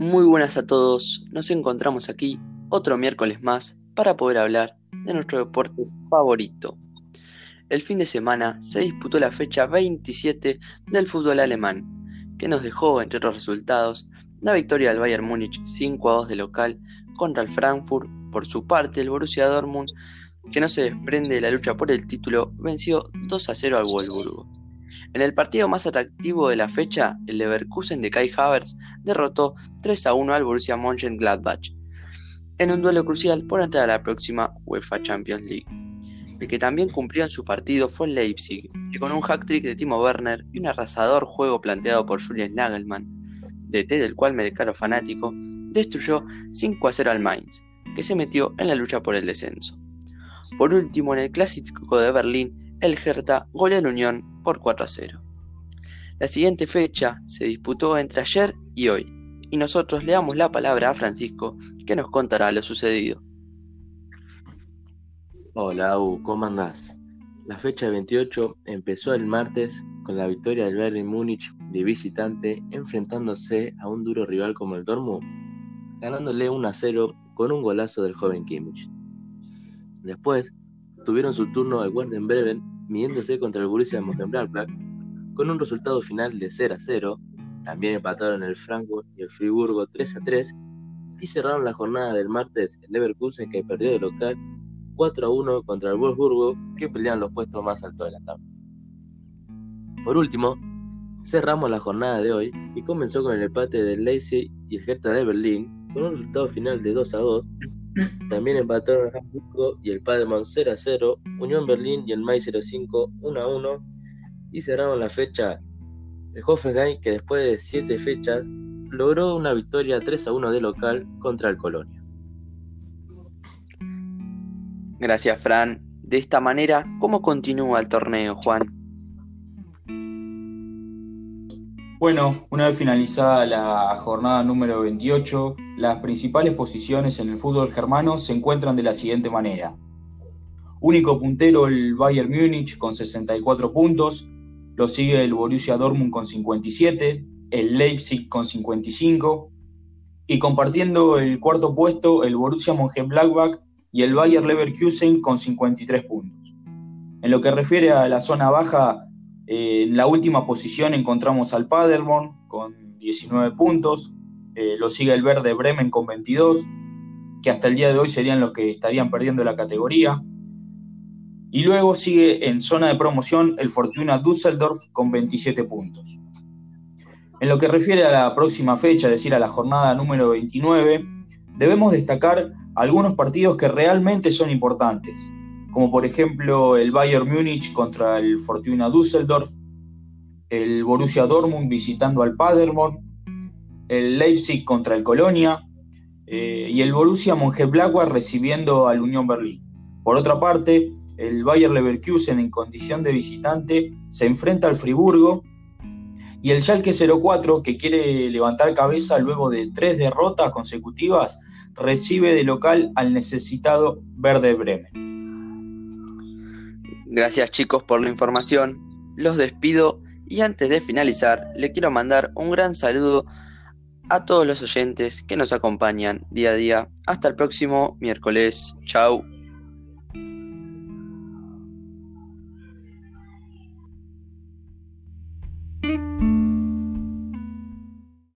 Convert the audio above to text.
Muy buenas a todos, nos encontramos aquí otro miércoles más para poder hablar de nuestro deporte favorito. El fin de semana se disputó la fecha 27 del fútbol alemán, que nos dejó, entre otros resultados, la victoria del Bayern Múnich 5 a 2 de local contra el Frankfurt. Por su parte, el Borussia Dortmund, que no se desprende de la lucha por el título, venció 2 a 0 al Wolfsburgo. En el partido más atractivo de la fecha, el Leverkusen de Kai Havertz derrotó 3 a 1 al Borussia Mönchengladbach en un duelo crucial por entrar a la próxima UEFA Champions League. El que también cumplió en su partido fue el Leipzig, que con un hack-trick de Timo Werner y un arrasador juego planteado por Julian Nagelmann, DT del cual me declaro fanático, destruyó 5 a 0 al Mainz, que se metió en la lucha por el descenso. Por último, en el clásico de Berlín, el Hertha goleó la Unión por 4 a 0. La siguiente fecha se disputó entre ayer y hoy, y nosotros le damos la palabra a Francisco, que nos contará lo sucedido. Hola, ¿cómo andás? La fecha 28 empezó el martes con la victoria del Bayern Múnich de visitante enfrentándose a un duro rival como el Dortmund, ganándole 1 a 0 con un golazo del joven Kimmich. Después, tuvieron su turno el Werder Bremen midiéndose contra el Borussia Mönchengladbach con un resultado final de 0 a 0. También empataron el Frankfurt y el Friburgo 3 a 3 y cerraron la jornada del martes el Leverkusen que perdió de local 4 a 1 contra el Wolfsburgo que pelean los puestos más altos de la tabla. Por último, cerramos la jornada de hoy y comenzó con el empate del Leipzig y el Hertha de Berlín con un resultado final de 2 a 2 también empataron el Hamburgo y el Paderborn 0 a 0, Unión Berlín y el Mai 05 1 a 1 y cerraron la fecha el Hoffenheim que después de 7 fechas logró una victoria 3 a 1 de local contra el Colonia. Gracias Fran. De esta manera, ¿cómo continúa el torneo, Juan? Bueno, una vez finalizada la jornada número 28, las principales posiciones en el fútbol germano se encuentran de la siguiente manera. Único puntero el Bayern Múnich con 64 puntos, lo sigue el Borussia Dortmund con 57, el Leipzig con 55 y compartiendo el cuarto puesto el Borussia Mönchengladbach y el Bayer Leverkusen con 53 puntos. En lo que refiere a la zona baja, eh, en la última posición encontramos al Paderborn con 19 puntos, eh, lo sigue el Verde Bremen con 22, que hasta el día de hoy serían los que estarían perdiendo la categoría. Y luego sigue en zona de promoción el Fortuna Düsseldorf con 27 puntos. En lo que refiere a la próxima fecha, es decir, a la jornada número 29, debemos destacar algunos partidos que realmente son importantes como por ejemplo el Bayern Múnich contra el Fortuna Düsseldorf, el Borussia Dortmund visitando al Paderborn, el Leipzig contra el Colonia eh, y el Borussia Mönchengladbach recibiendo al Unión Berlín. Por otra parte, el Bayer Leverkusen en condición de visitante se enfrenta al Friburgo y el Schalke 04 que quiere levantar cabeza luego de tres derrotas consecutivas recibe de local al necesitado Verde Bremen. Gracias chicos por la información, los despido y antes de finalizar le quiero mandar un gran saludo a todos los oyentes que nos acompañan día a día. Hasta el próximo miércoles. Chao.